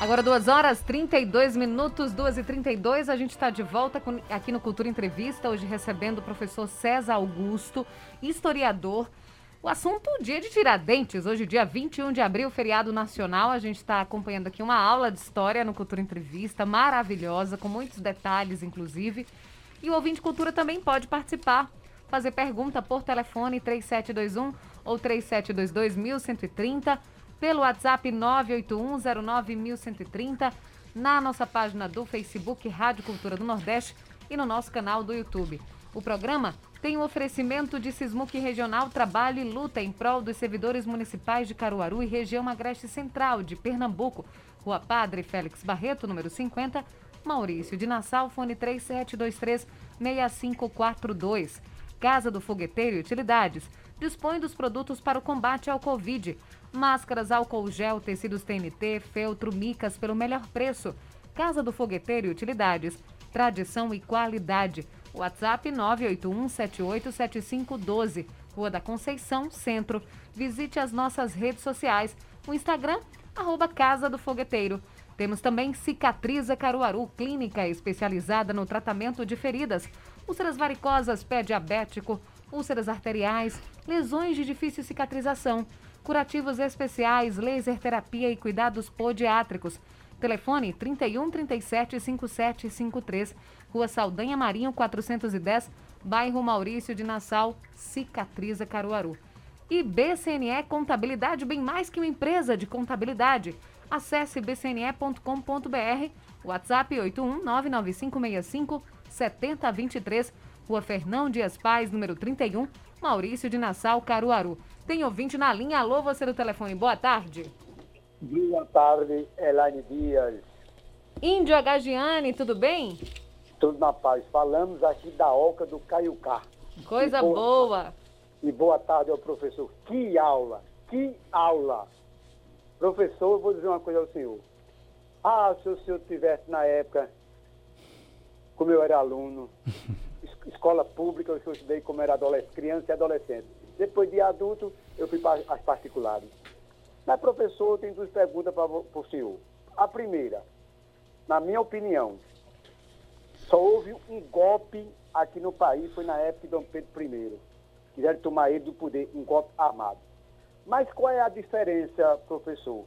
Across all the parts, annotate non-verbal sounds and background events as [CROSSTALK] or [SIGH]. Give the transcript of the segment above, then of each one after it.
Agora, 2 horas 32 minutos, 2 e 32 a gente está de volta com, aqui no Cultura Entrevista, hoje recebendo o professor César Augusto, historiador. O assunto dia de Tiradentes, hoje dia 21 de abril, feriado nacional. A gente está acompanhando aqui uma aula de história no Cultura Entrevista, maravilhosa, com muitos detalhes, inclusive. E o ouvinte Cultura também pode participar, fazer pergunta por telefone 3721 ou 3722 1130 pelo WhatsApp 981091130, na nossa página do Facebook Rádio Cultura do Nordeste e no nosso canal do YouTube. O programa tem um oferecimento de Sismuc Regional Trabalho e Luta em prol dos servidores municipais de Caruaru e região Agreste Central de Pernambuco. Rua Padre Félix Barreto, número 50, Maurício de Nassau, fone 3723-6542. Casa do Fogueteiro e Utilidades dispõe dos produtos para o combate ao Covid Máscaras, álcool gel, tecidos TNT, feltro, micas pelo melhor preço. Casa do Fogueteiro e Utilidades. Tradição e qualidade. WhatsApp 981787512. Rua da Conceição, Centro. Visite as nossas redes sociais. O Instagram, arroba Casa do Fogueteiro. Temos também Cicatriza Caruaru, clínica especializada no tratamento de feridas, úlceras varicosas, pé diabético, úlceras arteriais, lesões de difícil cicatrização curativos especiais, laser terapia e cuidados podiátricos. Telefone 31 37 57 53, Rua Saldanha Marinho 410, bairro Maurício de Nassau, Cicatriza Caruaru. E BCNE Contabilidade, bem mais que uma empresa de contabilidade. Acesse bcne.com.br, WhatsApp 81 99565 7023, Rua Fernão Dias Paz, número 31, Maurício de Nassau, Caruaru. Tem ouvinte na linha. Alô, você do telefone. Boa tarde. Boa tarde, Elaine Dias. Índio Agagiane, tudo bem? Tudo na paz. Falamos aqui da Oca do Caiucá. Coisa boa, boa. E boa tarde ao professor. Que aula! Que aula! Professor, eu vou dizer uma coisa ao senhor. Ah, se o senhor tivesse na época, como eu era aluno, [LAUGHS] escola pública, eu estudei como era criança e adolescente. Depois de adulto, eu fui para as particulares. Mas, professor, eu tenho duas perguntas para o senhor. A primeira, na minha opinião, só houve um golpe aqui no país, foi na época de Dom Pedro I. Quiseram tomar ele do poder, um golpe armado. Mas qual é a diferença, professor?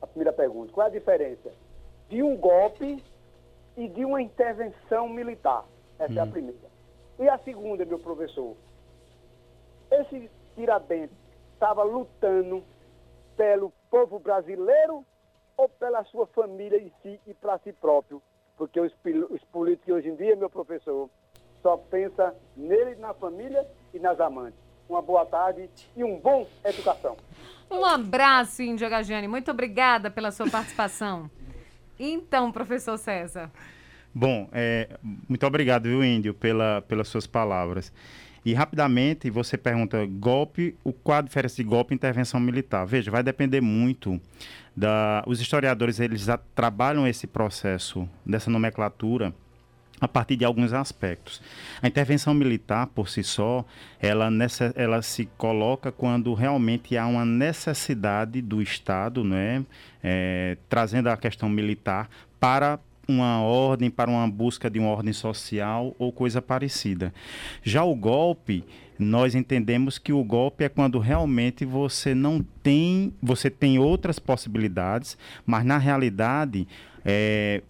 A primeira pergunta, qual é a diferença de um golpe e de uma intervenção militar? Essa hum. é a hum. primeira. E a segunda, meu professor, esse Tiradentes estava lutando pelo povo brasileiro ou pela sua família em si e para si próprio? Porque os, os políticos hoje em dia, meu professor, só pensa nele, na família e nas amantes. Uma boa tarde e um bom educação. Um abraço, Índia Gagiane. Muito obrigada pela sua participação. Então, professor César. Bom, é, muito obrigado, viu, Índio, pela, pelas suas palavras. E rapidamente você pergunta golpe, o qual a diferença de golpe e intervenção militar? Veja, vai depender muito da. Os historiadores eles trabalham esse processo dessa nomenclatura a partir de alguns aspectos. A intervenção militar, por si só, ela, nessa, ela se coloca quando realmente há uma necessidade do Estado, né, é, trazendo a questão militar para uma ordem, para uma busca de uma ordem social ou coisa parecida. Já o golpe, nós entendemos que o golpe é quando realmente você não tem, você tem outras possibilidades, mas na realidade é,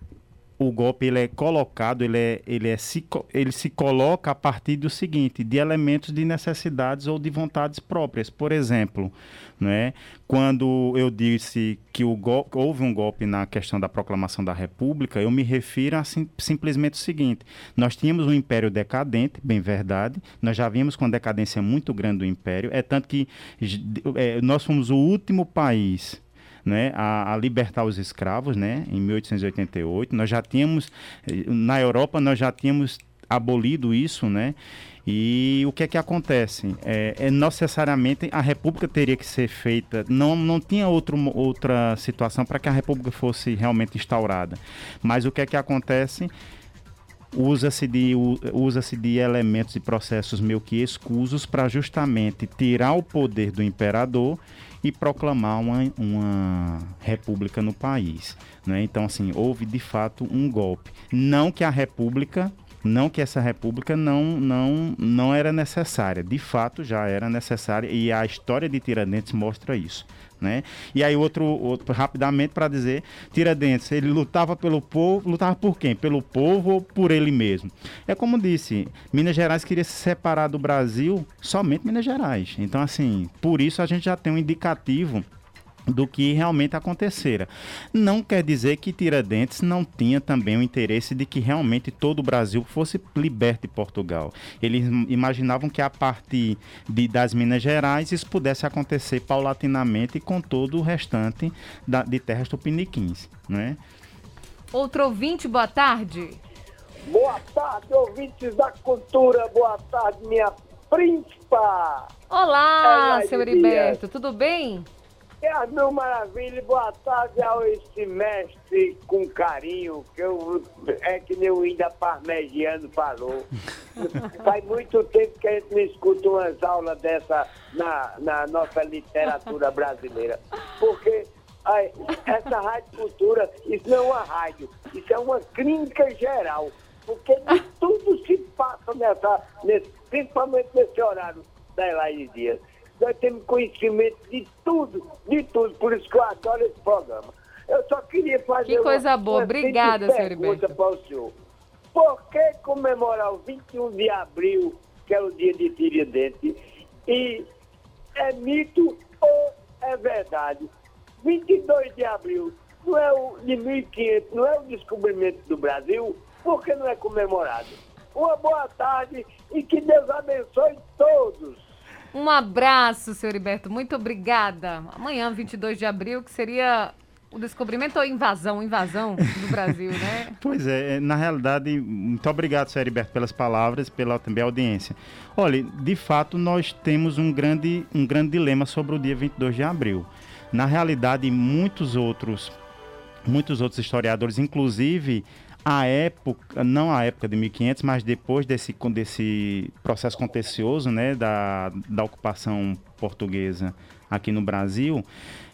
o golpe ele é colocado, ele, é, ele, é, se, ele se coloca a partir do seguinte, de elementos de necessidades ou de vontades próprias. Por exemplo, né, quando eu disse que o houve um golpe na questão da proclamação da República, eu me refiro a sim, simplesmente o seguinte, nós tínhamos um império decadente, bem verdade, nós já vimos com decadência muito grande do império, é tanto que é, nós fomos o último país né, a, a, libertar os escravos, né, em 1888. Nós já tínhamos, na Europa, nós já tínhamos abolido isso, né, e o que é que acontece? É, é necessariamente a República teria que ser feita, não, não tinha outro, outra situação para que a República fosse realmente instaurada. Mas o que é que acontece? usa-se de, usa de elementos e processos meio que escusos para justamente tirar o poder do imperador e proclamar uma, uma república no país. Né? Então, assim, houve de fato um golpe. Não que a república não que essa república não, não, não era necessária, de fato já era necessária e a história de Tiradentes mostra isso. Né? E aí outro, outro rapidamente para dizer, Tiradentes, ele lutava pelo povo, lutava por quem? Pelo povo ou por ele mesmo? É como disse, Minas Gerais queria se separar do Brasil, somente Minas Gerais. Então assim, por isso a gente já tem um indicativo do que realmente acontecera. Não quer dizer que Tiradentes não tinha também o interesse de que realmente todo o Brasil fosse liberto de Portugal. Eles imaginavam que a partir de, das Minas Gerais isso pudesse acontecer paulatinamente com todo o restante da, de terras tupiniquins, né? Outro ouvinte, boa tarde. Boa tarde, ouvintes da cultura. Boa tarde, minha príncipa. Olá, é seu Heriberto, tudo bem? É a meu maravilha, boa tarde ao esse mestre com carinho, que eu, é que nem o Índia Parmegiano falou. [LAUGHS] Faz muito tempo que a gente não escuta umas aulas dessa na, na nossa literatura brasileira. Porque ai, essa rádio cultura, isso não é uma rádio, isso é uma clínica geral. Porque tudo se passa nessa, nesse, principalmente nesse horário da Elaine Dias nós temos conhecimento de tudo, de tudo, por isso que eu adoro esse programa. Eu só queria fazer que coisa uma, boa, uma obrigada, senhor pergunta para o senhor. Por que comemorar o 21 de abril, que é o dia de Tiradentes, e é mito ou é verdade? 22 de abril não é o de 1500, não é o descobrimento do Brasil, por que não é comemorado? Uma boa tarde e que Deus abençoe todos. Um abraço, senhor Heriberto. Muito obrigada. Amanhã, 22 de abril, que seria o descobrimento ou invasão, invasão do Brasil, né? [LAUGHS] Pois é, é, na realidade, muito obrigado, senhor Heriberto, pelas palavras, pela também audiência. Olha, de fato, nós temos um grande, um grande dilema sobre o dia 22 de abril. Na realidade, muitos outros, muitos outros historiadores, inclusive a época, não a época de 1500, mas depois desse, desse processo contencioso né, da, da ocupação portuguesa aqui no Brasil,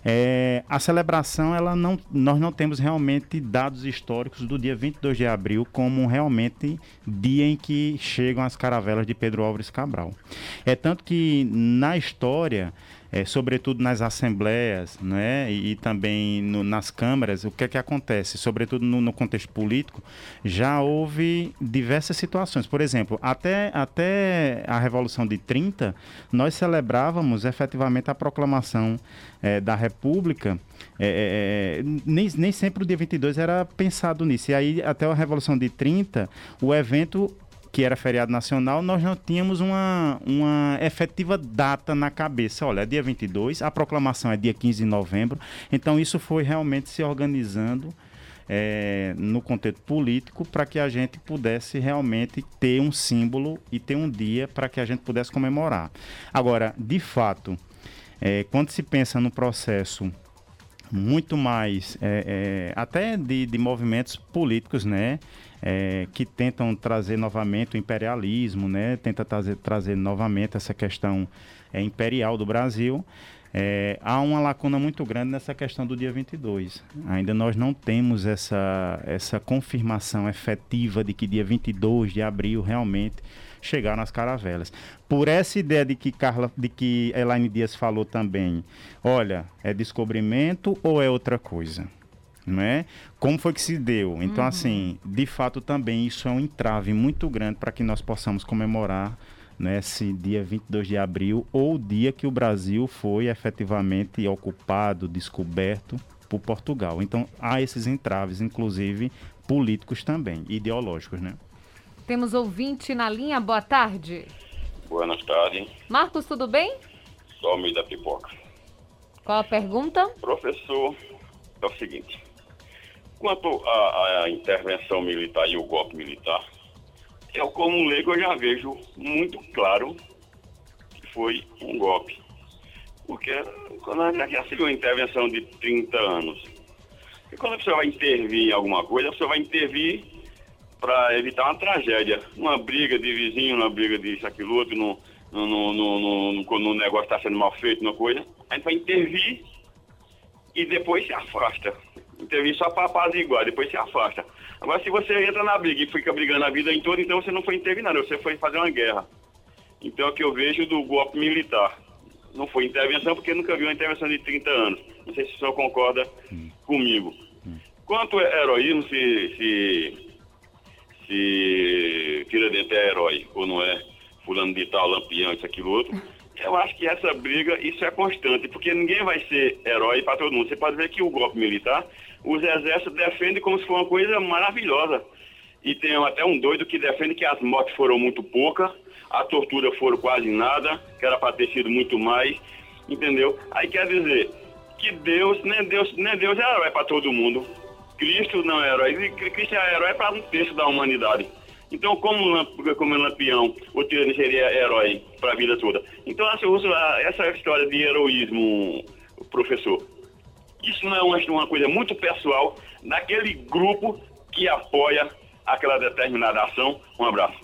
é, a celebração, ela não, nós não temos realmente dados históricos do dia 22 de abril como realmente dia em que chegam as caravelas de Pedro Álvares Cabral. É tanto que na história é, sobretudo nas assembleias né, e, e também no, nas câmaras, o que é que acontece? Sobretudo no, no, contexto político, já houve diversas situações. Por exemplo, até, até a Revolução de 30, nós celebrávamos efetivamente a proclamação é, da República. É, é, é nem, nem sempre o dia 22 era pensado nisso. E aí, até a Revolução de 30, o evento que era feriado nacional, nós não tínhamos uma, uma efetiva data na cabeça. Olha, é dia 22, a proclamação é dia 15 de novembro, então isso foi realmente se organizando é, no contexto político para que a gente pudesse realmente ter um símbolo e ter um dia para que a gente pudesse comemorar. Agora, de fato, é, quando se pensa no processo muito mais é, até de, de movimentos políticos, né? É, que tentam trazer novamente o imperialismo, né? tenta trazer, trazer novamente essa questão é, imperial do Brasil. É, há uma lacuna muito grande nessa questão do dia 22. Ainda nós não temos essa, essa confirmação efetiva de que dia 22 de abril realmente chegaram as caravelas. Por essa ideia de que Carla, de que Elaine Dias falou também, olha, é descobrimento ou é outra coisa? Não é? Como foi que se deu? Então, uhum. assim, de fato também isso é um entrave muito grande para que nós possamos comemorar né, esse dia 22 de abril ou o dia que o Brasil foi efetivamente ocupado, descoberto por Portugal. Então, há esses entraves, inclusive políticos também, ideológicos, né? Temos ouvinte na linha, boa tarde. Boa tarde. Marcos, tudo bem? Só me da pipoca. Qual a pergunta? Professor, é o seguinte. Quanto à, intervenção militar e o golpe militar, eu como leigo eu já vejo muito claro que foi um golpe. Porque quando a gente já se viu uma intervenção de 30 anos, e quando você vai intervir em alguma coisa, você vai intervir para evitar uma tragédia. Uma briga de vizinho, uma briga de isso, aquilo, outro, no, no, no, no negócio está sendo mal feito, uma coisa. a gente vai intervir e depois se afasta. Intervir só para apaziguar, depois se afasta. Agora, se você entra na briga e fica brigando a vida toda, então você não foi intervir nada, você foi fazer uma guerra. Então é o que eu vejo do golpe militar. Não foi intervenção porque nunca vi uma intervenção de 30 anos. Não sei se o senhor concorda hum. comigo. Hum. Quanto é heroísmo, se, se, se Tiradentes é herói ou não é, fulano de tal, lampião, isso, aquilo, outro, eu acho que essa briga, isso é constante, porque ninguém vai ser herói para todo mundo. Você pode ver que o golpe militar, os exércitos defendem como se fosse uma coisa maravilhosa. E tem até um doido que defende que as mortes foram muito poucas, a tortura foram quase nada, que era para ter sido muito mais, entendeu? Aí quer dizer que Deus, nem Deus, nem Deus é herói para todo mundo. Cristo não é herói, Cristo é herói para um terço da humanidade. Então, como, como lampião, o tirano seria herói para a vida toda. Então, eu uso essa história de heroísmo, professor. Isso não é uma, uma coisa muito pessoal daquele grupo que apoia aquela determinada ação. Um abraço.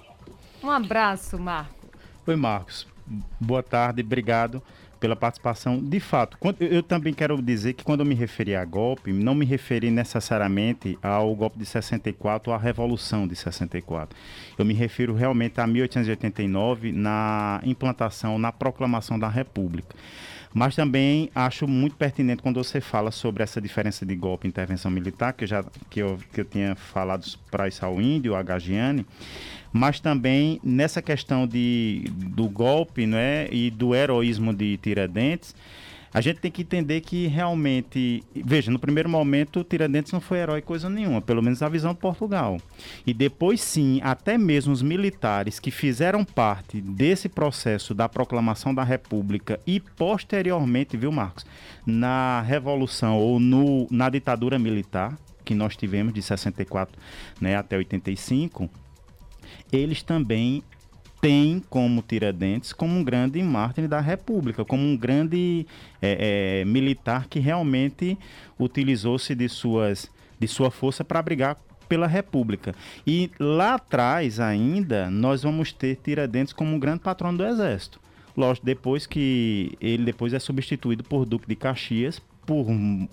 Um abraço, Marco. Oi, Marcos. Boa tarde, obrigado pela participação. De fato, eu também quero dizer que quando eu me referi a golpe, não me referi necessariamente ao golpe de 64 ou à Revolução de 64. Eu me refiro realmente a 1889, na implantação, na proclamação da República. Mas também acho muito pertinente quando você fala sobre essa diferença de golpe e intervenção militar, que eu já que eu, que eu tinha falado para o Índio, a Gagiane, mas também nessa questão de, do golpe né, e do heroísmo de Tiradentes, a gente tem que entender que realmente, veja, no primeiro momento, Tiradentes não foi herói coisa nenhuma, pelo menos a visão de Portugal. E depois sim, até mesmo os militares que fizeram parte desse processo da proclamação da República e posteriormente, viu, Marcos, na revolução ou no, na ditadura militar que nós tivemos de 64 né, até 85, eles também tem como Tiradentes como um grande mártir da República, como um grande é, é, militar que realmente utilizou-se de, suas, de sua força para brigar pela República. E lá atrás ainda nós vamos ter Tiradentes como um grande patrono do Exército. Lógico, depois que ele depois é substituído por Duque de Caxias por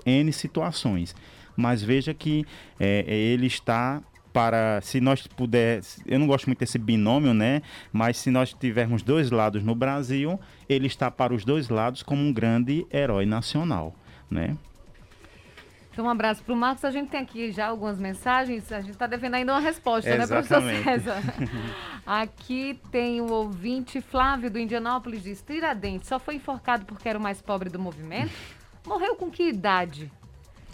N situações. Mas veja que é, ele está para se nós puder, eu não gosto muito desse binômio, né? Mas se nós tivermos dois lados no Brasil, ele está para os dois lados como um grande herói nacional, né? Então, um abraço para o Marcos. A gente tem aqui já algumas mensagens. A gente está devendo ainda uma resposta, Exatamente. né, professor César? [LAUGHS] aqui tem o ouvinte Flávio do Indianópolis, diz: Tiradentes só foi enforcado porque era o mais pobre do movimento? Morreu com que idade?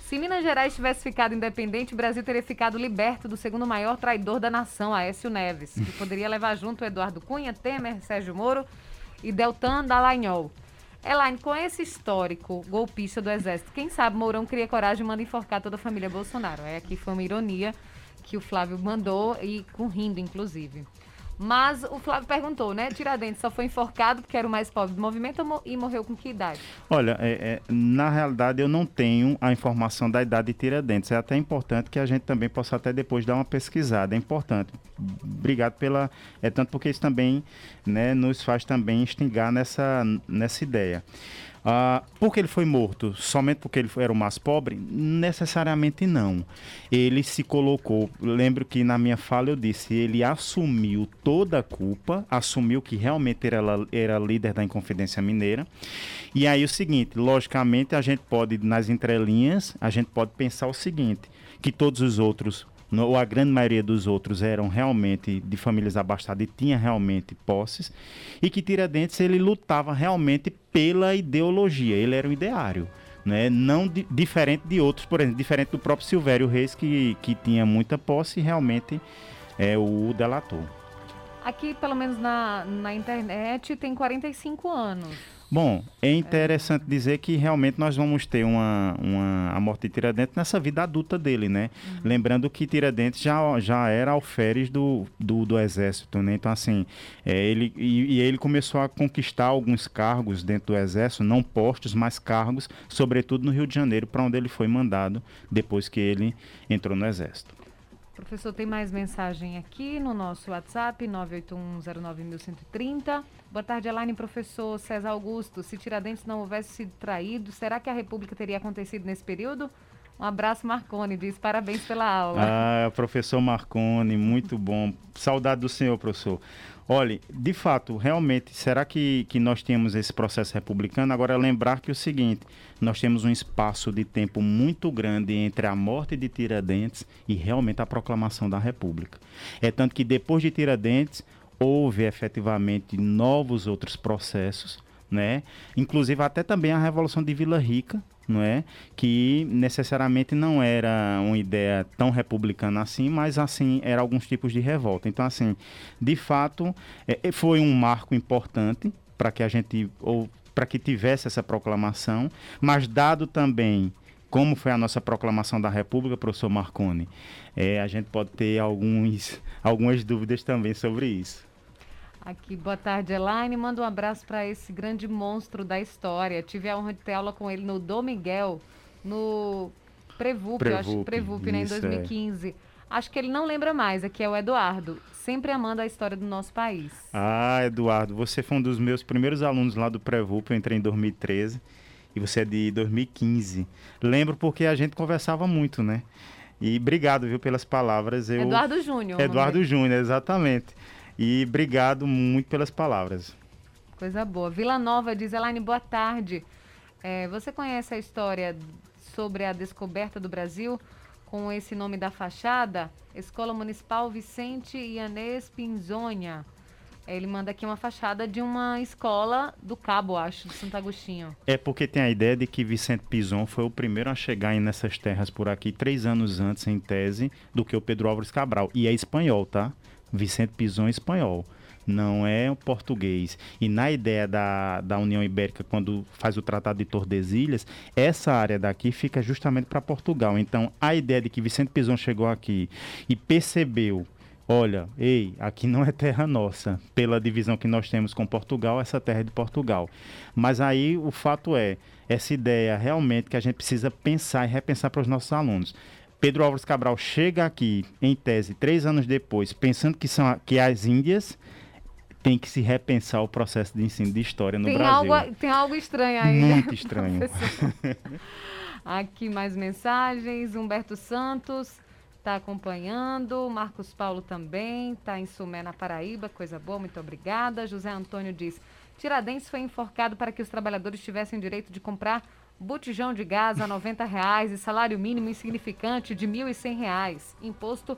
Se Minas Gerais tivesse ficado independente, o Brasil teria ficado liberto do segundo maior traidor da nação, Aécio Neves, que poderia levar junto Eduardo Cunha, Temer, Sérgio Moro e Deltan Dallagnol. Elaine, com esse histórico golpista do Exército, quem sabe Mourão cria coragem e manda enforcar toda a família Bolsonaro. É, aqui foi uma ironia que o Flávio mandou e com rindo, inclusive. Mas o Flávio perguntou, né? Tiradentes só foi enforcado porque era o mais pobre do movimento e morreu com que idade? Olha, é, é, na realidade eu não tenho a informação da idade de Tiradentes. É até importante que a gente também possa até depois dar uma pesquisada. É importante. Obrigado pela. É tanto porque isso também né, nos faz também instigar nessa, nessa ideia. Ah, por que ele foi morto? Somente porque ele era o mais pobre? Necessariamente não. Ele se colocou, lembro que na minha fala eu disse, ele assumiu toda a culpa, assumiu que realmente era, era líder da Inconfidência Mineira. E aí o seguinte, logicamente a gente pode, nas entrelinhas, a gente pode pensar o seguinte, que todos os outros ou a grande maioria dos outros eram realmente de famílias abastadas e tinha realmente posses, e que Tiradentes ele lutava realmente pela ideologia, ele era um ideário. Né? Não di diferente de outros, por exemplo, diferente do próprio Silvério Reis, que, que tinha muita posse realmente é, o delatou. Aqui, pelo menos na, na internet, tem 45 anos. Bom, é interessante é. dizer que realmente nós vamos ter uma, uma a morte de Tiradentes nessa vida adulta dele, né? Uhum. Lembrando que Tiradentes já, já era alferes do, do, do exército, né? Então, assim, é, ele, e, e, ele começou a conquistar alguns cargos dentro do exército, não postos, mas cargos, sobretudo no Rio de Janeiro, para onde ele foi mandado depois que ele entrou no exército. Professor, tem mais mensagem aqui no nosso WhatsApp, 981091130. Boa tarde, Elaine, professor César Augusto. Se Tiradentes não houvesse sido traído, será que a República teria acontecido nesse período? Um abraço, Marcone. Diz parabéns pela aula. Ah, professor Marcone, muito bom. Saudade do senhor, professor. Olha, de fato, realmente, será que, que nós temos esse processo republicano? Agora, lembrar que é o seguinte: nós temos um espaço de tempo muito grande entre a morte de Tiradentes e realmente a proclamação da República. É tanto que depois de Tiradentes, houve efetivamente novos outros processos, né? Inclusive até também a Revolução de Vila Rica, não é? Que necessariamente não era uma ideia tão republicana assim, mas assim era alguns tipos de revolta. Então assim, de fato, é, foi um marco importante para que a gente ou para que tivesse essa proclamação, mas dado também como foi a nossa proclamação da República, professor Marconi, é, a gente pode ter alguns, [LAUGHS] algumas dúvidas também sobre isso. Aqui, boa tarde, Elaine. Manda um abraço para esse grande monstro da história. Tive a honra de ter aula com ele no Dom Miguel, no Prevup, Prevup acho Prevup, né, em 2015. É. Acho que ele não lembra mais, aqui é o Eduardo, sempre amando a história do nosso país. Ah, Eduardo, você foi um dos meus primeiros alunos lá do Prevup, eu entrei em 2013 e você é de 2015. Lembro porque a gente conversava muito, né? E obrigado, viu, pelas palavras. Eu... Eduardo Júnior. Eduardo Júnior, exatamente. E obrigado muito pelas palavras. Coisa boa. Vila Nova diz, Elaine, boa tarde. É, você conhece a história sobre a descoberta do Brasil com esse nome da fachada? Escola Municipal Vicente Ianês Pinzonha. Ele manda aqui uma fachada de uma escola do Cabo, acho, de Santo Agostinho. É porque tem a ideia de que Vicente Pison foi o primeiro a chegar nessas terras por aqui três anos antes, em tese, do que o Pedro Álvares Cabral. E é espanhol, tá? Vicente Pison espanhol, não é português. E na ideia da, da União Ibérica, quando faz o Tratado de Tordesilhas, essa área daqui fica justamente para Portugal. Então, a ideia de que Vicente Pison chegou aqui e percebeu olha, ei, aqui não é terra nossa. Pela divisão que nós temos com Portugal, essa terra é de Portugal. Mas aí o fato é, essa ideia realmente que a gente precisa pensar e repensar para os nossos alunos. Pedro Álvares Cabral chega aqui, em tese, três anos depois, pensando que são que as Índias tem que se repensar o processo de ensino de história no tem Brasil. Algo, tem algo estranho aí. Muito [LAUGHS] estranho. aqui mais mensagens. Humberto Santos está acompanhando. Marcos Paulo também está em Sumé, na Paraíba. Coisa boa, muito obrigada. José Antônio diz: Tiradentes foi enforcado para que os trabalhadores tivessem direito de comprar botijão de gás a R$ reais e salário mínimo insignificante de R$ 1.100. Imposto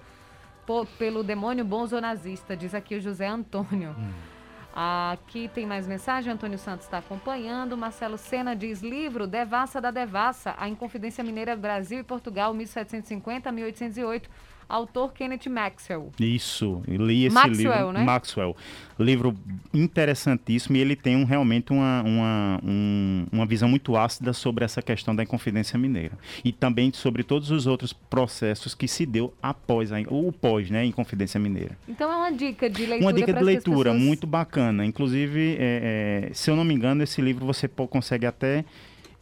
por, pelo demônio bonzonazista, diz aqui o José Antônio. Hum. Aqui tem mais mensagem, Antônio Santos está acompanhando. Marcelo Sena diz: livro Devassa da Devassa, a Inconfidência Mineira Brasil e Portugal, 1750 a 1808 autor Kenneth Maxwell. Isso, li esse Maxwell, livro. Né? Maxwell, livro interessantíssimo e ele tem um, realmente uma, uma, um, uma visão muito ácida sobre essa questão da Inconfidência Mineira e também sobre todos os outros processos que se deu após, a, o pós, né, Inconfidência Mineira. Então é uma dica de leitura. Uma dica de leitura pessoas... muito bacana. Inclusive, é, é, se eu não me engano, esse livro você consegue até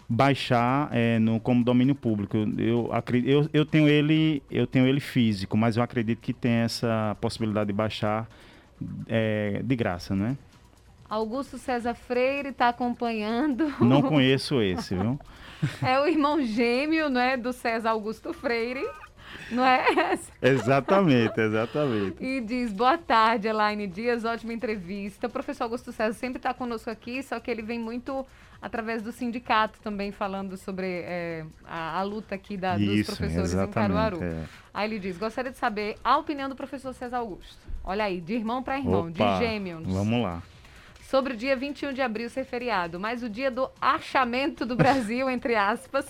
baixar é, no, como domínio público. Eu, eu, eu, tenho ele, eu tenho ele físico, mas eu acredito que tem essa possibilidade de baixar é, de graça, né? Augusto César Freire está acompanhando. Não [LAUGHS] conheço esse, viu? é o irmão gêmeo, não é, do César Augusto Freire. Não é? [LAUGHS] Exatamente, exatamente. E diz, boa tarde, Elaine Dias, ótima entrevista. O professor Augusto César sempre está conosco aqui, só que ele vem muito através do sindicato também falando sobre é, a, a, luta aqui da, dos professores em Caruaru. É. Aí ele diz: gostaria de saber a opinião do professor César Augusto. Olha aí, de irmão para irmão, Opa, de gêmeos. Vamos lá. Sobre o dia 21 de abril ser feriado, mas o dia do achamento do Brasil, [LAUGHS] entre aspas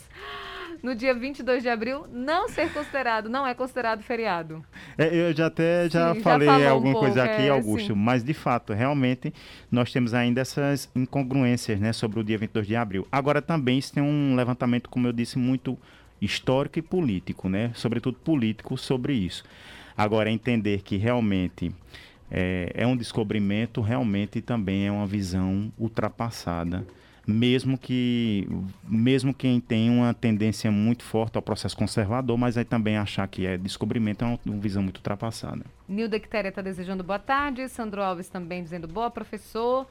no dia 22 de abril não ser considerado, não é considerado feriado. É, eu já até já sim, falei já alguma um coisa aqui, é, Augusto, sim. mas de fato, realmente, nós temos ainda essas incongruências né, sobre o dia 22 de abril. Agora também isso tem um levantamento, como eu disse, muito histórico e político, né? Sobretudo político sobre isso. Agora, entender que realmente é, é um descobrimento, realmente também é uma visão ultrapassada mesmo que mesmo quem tem uma tendência muito forte ao processo conservador, mas aí também achar que é descobrimento é uma, uma visão muito ultrapassada. Nilda Quitéria está desejando boa tarde, Sandro Alves também dizendo boa, professor.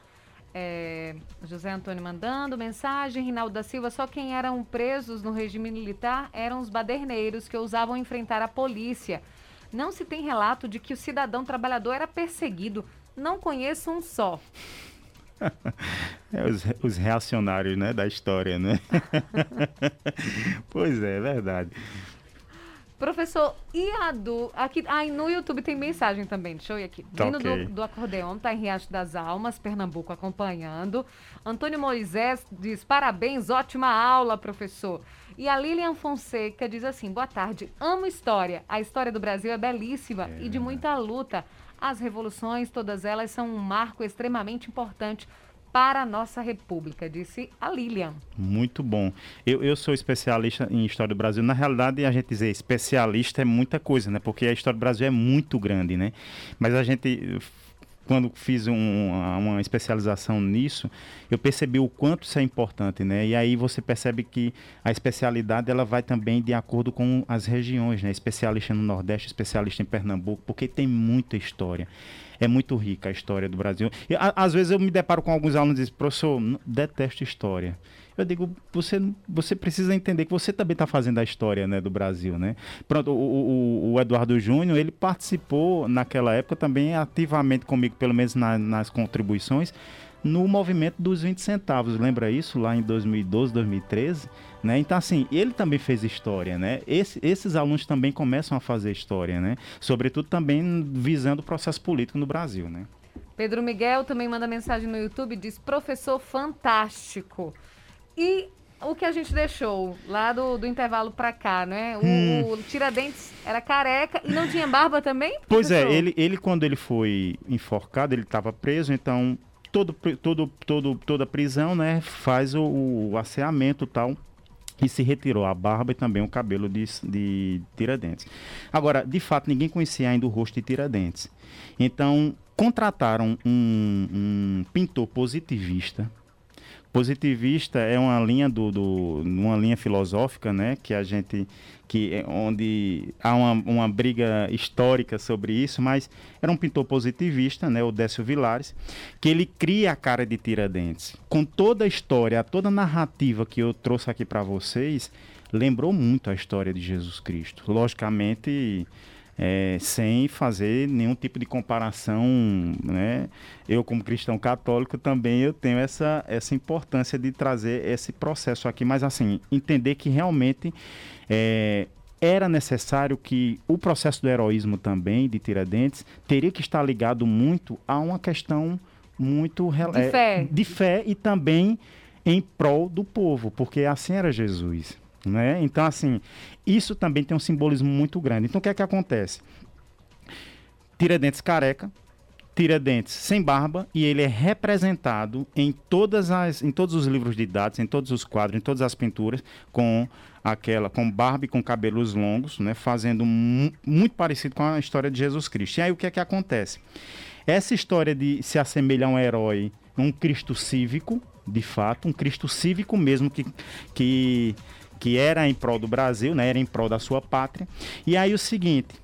É, José Antônio mandando mensagem, Rinaldo da Silva, só quem eram presos no regime militar eram os baderneiros que ousavam enfrentar a polícia. Não se tem relato de que o cidadão trabalhador era perseguido. Não conheço um só. É, os, os, reacionários né, da história, né? [LAUGHS] pois é, é verdade. Professor, e a do. Aqui, ah, no YouTube tem mensagem também, deixa eu ir aqui. Tá okay. do, do acordeon, tá em Riacho das Almas, Pernambuco, acompanhando. Antônio Moisés diz: parabéns, ótima aula, professor. E a Lilian Fonseca diz assim: boa tarde, amo história. A história do Brasil é belíssima é. e de muita luta. As revoluções, todas elas, são um marco extremamente importante para a nossa República, disse a Lilian. Muito bom. Eu, eu sou especialista em História do Brasil. Na realidade, a gente dizer especialista é muita coisa, né? Porque a História do Brasil é muito grande, né? Mas a gente quando fiz um, uma especialização nisso, eu percebi o quanto isso é importante, né? E aí você percebe que a especialidade ela vai também de acordo com as regiões, né? Especialista no Nordeste, especialista em Pernambuco, porque tem muita história. É muito rica a história do Brasil. E, a, às vezes eu me deparo com alguns alunos e dizem, professor, detesto história. Eu digo, você, você precisa entender que você também está fazendo a história né, do Brasil, né? Pronto, o, o, o Eduardo Júnior, ele participou naquela época também ativamente comigo, pelo menos na, nas contribuições, no movimento dos 20 centavos. Lembra isso? Lá em 2012, 2013? Né? Então, assim, ele também fez história, né? Esse, esses alunos também começam a fazer história, né? Sobretudo também visando o processo político no Brasil, né? Pedro Miguel também manda mensagem no YouTube, diz, professor fantástico. E o que a gente deixou lá do, do intervalo para cá, né? O, hum. o, Tiradentes era careca e não tinha barba também? Pois é, ele, ele quando ele foi enforcado, ele estava preso, então todo, todo, todo, toda prisão, né, faz o, o asseamento tal e se retirou a barba e também o cabelo de, de Tiradentes. Agora, de fato, ninguém conhecia ainda o rosto de Tiradentes. Então, contrataram um, um pintor positivista Positivista é uma linha do, do uma linha filosófica, né, que a gente que é onde há uma, uma briga histórica sobre isso, mas era um pintor positivista, né, o Décio Vilares, que ele cria a cara de Tiradentes. Com toda a história, toda a narrativa que eu trouxe aqui para vocês, lembrou muito a história de Jesus Cristo. Logicamente, é, sem fazer nenhum tipo de comparação, né? Eu como cristão católico também eu tenho essa, essa importância de trazer esse processo aqui, mas assim, entender que realmente é, era necessário que o processo do heroísmo também, de Tiradentes, teria que estar ligado muito a uma questão muito... De é, fé. De fé e também em prol do povo, porque assim era Jesus. Né? Então, assim, isso também tem um simbolismo muito grande. Então, o que é que acontece? Tiradentes careca, Tiradentes sem barba, e ele é representado em, todas as, em todos os livros de dados, em todos os quadros, em todas as pinturas, com aquela com barba e com cabelos longos, né? fazendo mu muito parecido com a história de Jesus Cristo. E aí, o que é que acontece? Essa história de se assemelhar a um herói, um Cristo cívico, de fato, um Cristo cívico mesmo, que, que que era em prol do Brasil, né? Era em prol da sua pátria. E aí o seguinte,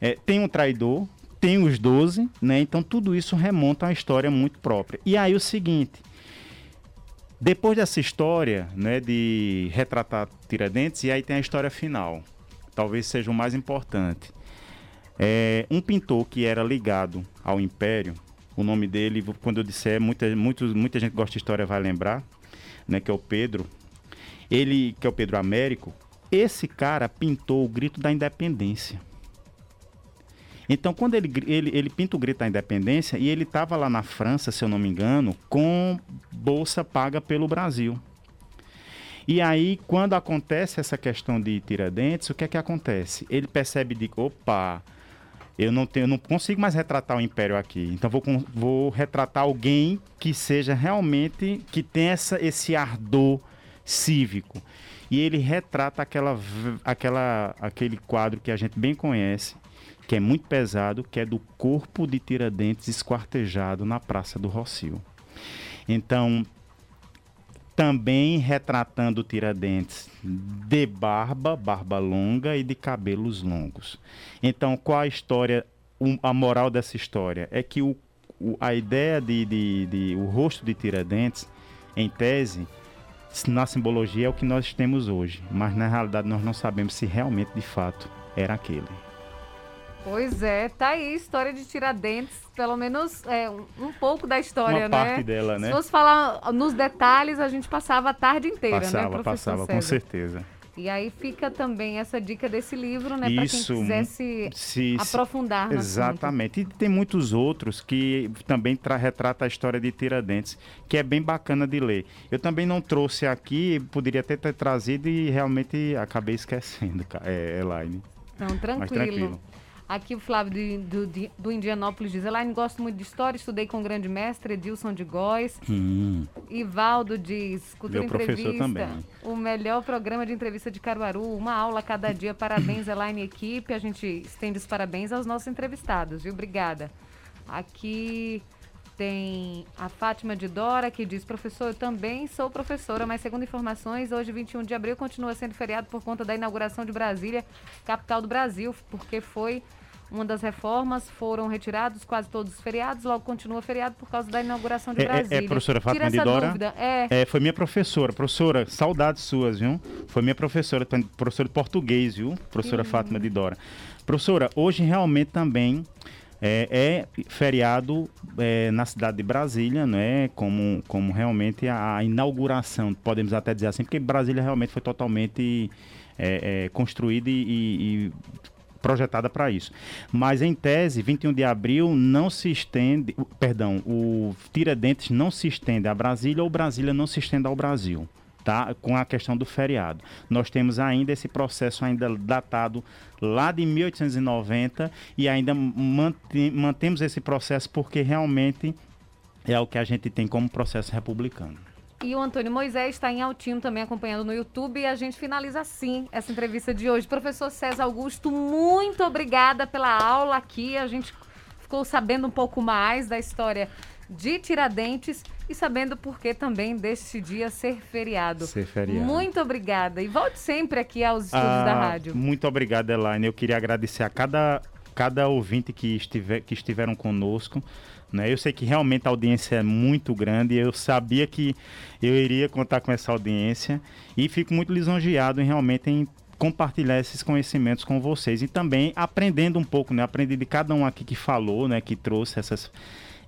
é, tem um traidor, tem os 12, né? Então tudo isso remonta a uma história muito própria. E aí o seguinte, depois dessa história, né, de retratar Tiradentes, e aí tem a história final, talvez seja o mais importante. É, um pintor que era ligado ao Império, o nome dele, quando eu disser, muita, muito, muita gente gosta de história vai lembrar, né, que é o Pedro ele, que é o Pedro Américo, esse cara pintou o grito da independência. Então, quando ele, ele, ele pinta o grito da independência, e ele estava lá na França, se eu não me engano, com bolsa paga pelo Brasil. E aí, quando acontece essa questão de Tiradentes, o que é que acontece? Ele percebe de, opa, eu não, tenho, eu não consigo mais retratar o Império aqui. Então, vou, vou retratar alguém que seja realmente, que tenha essa, esse ardor cívico. E ele retrata aquela, aquela, aquele quadro que a gente bem conhece, que é muito pesado, que é do corpo de Tiradentes esquartejado na Praça do Rocio. Então, também retratando Tiradentes de barba, barba longa e de cabelos longos. Então, qual a história, a moral dessa história? É que o, o a ideia de, de, de, o rosto de Tiradentes, em tese, na simbologia é o que nós temos hoje, mas na realidade nós não sabemos se realmente de fato era aquele. Pois é, tá aí, história de Tiradentes, pelo menos é, um, pouco da história, Uma né? parte dela, né? Se fosse falar nos detalhes, a gente passava a tarde inteira, passava, né, Passava, César? com certeza. E aí fica também essa dica desse livro, né, para quem quisesse se, aprofundar no Exatamente. Assunto. E tem muitos outros que também retrata a história de Tiradentes, que é bem bacana de ler. Eu também não trouxe aqui, poderia até ter trazido e realmente acabei esquecendo, [LAUGHS] é, Elaine. Não, tranquilo. Mas tranquilo. Aqui o Flávio do, do, do Indianópolis diz, Elaine, gosto muito de história, estudei com o grande mestre Edilson de Góes. Hum. Ivaldo diz, Cultura Meu Entrevista, também. o melhor programa de entrevista de Caruaru, uma aula a cada dia, parabéns Elaine equipe, a gente estende os parabéns aos nossos entrevistados, viu? Obrigada. Aqui tem a Fátima de Dora, que diz: Professor, eu também sou professora, mas segundo informações, hoje, 21 de abril, continua sendo feriado por conta da inauguração de Brasília, capital do Brasil, porque foi uma das reformas, foram retirados quase todos os feriados, logo continua feriado por causa da inauguração de é, Brasília. É, é professora Fátima de Dora. Dúvida. É. é. Foi minha professora. Professora, saudades suas, viu? Foi minha professora, professora de português, viu? Professora Fátima de Dora. Professora, hoje realmente também é, é feriado é, na cidade de Brasília, né? Como, como realmente a, inauguração, podemos até dizer assim, porque Brasília realmente foi totalmente é, é construída e, e projetada para isso. Mas em tese, 21 de abril não se estende, perdão, o Tiradentes não se estende a Brasília ou Brasília não se estende ao Brasil tá? com a questão do feriado. Nós temos ainda esse processo ainda datado lá de 1890 e ainda mantemos esse processo porque realmente é o que a gente tem como processo republicano. E o Antônio Moisés está em Altinho também acompanhando no YouTube e a gente finaliza assim essa entrevista de hoje. Professor César Augusto, muito obrigada pela aula aqui. A gente ficou sabendo um pouco mais da história de Tiradentes e sabendo por que também deste dia ser feriado. Ser feriado. Muito obrigada. E volte sempre aqui aos estúdios ah, da rádio. Muito obrigado, Elaine. Eu queria agradecer a cada, cada ouvinte que, estiver, que estiveram conosco. Né? Eu sei que realmente a audiência é muito grande. Eu sabia que eu iria contar com essa audiência. E fico muito lisonjeado em realmente em compartilhar esses conhecimentos com vocês e também aprendendo um pouco, né? Aprendi de cada um aqui que falou, né? Que trouxe essas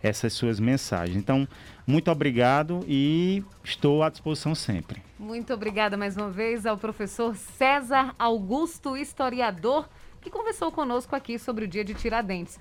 essas suas mensagens. Então, muito obrigado e estou à disposição sempre. Muito obrigada mais uma vez ao professor César Augusto, historiador, que conversou conosco aqui sobre o dia de Tiradentes.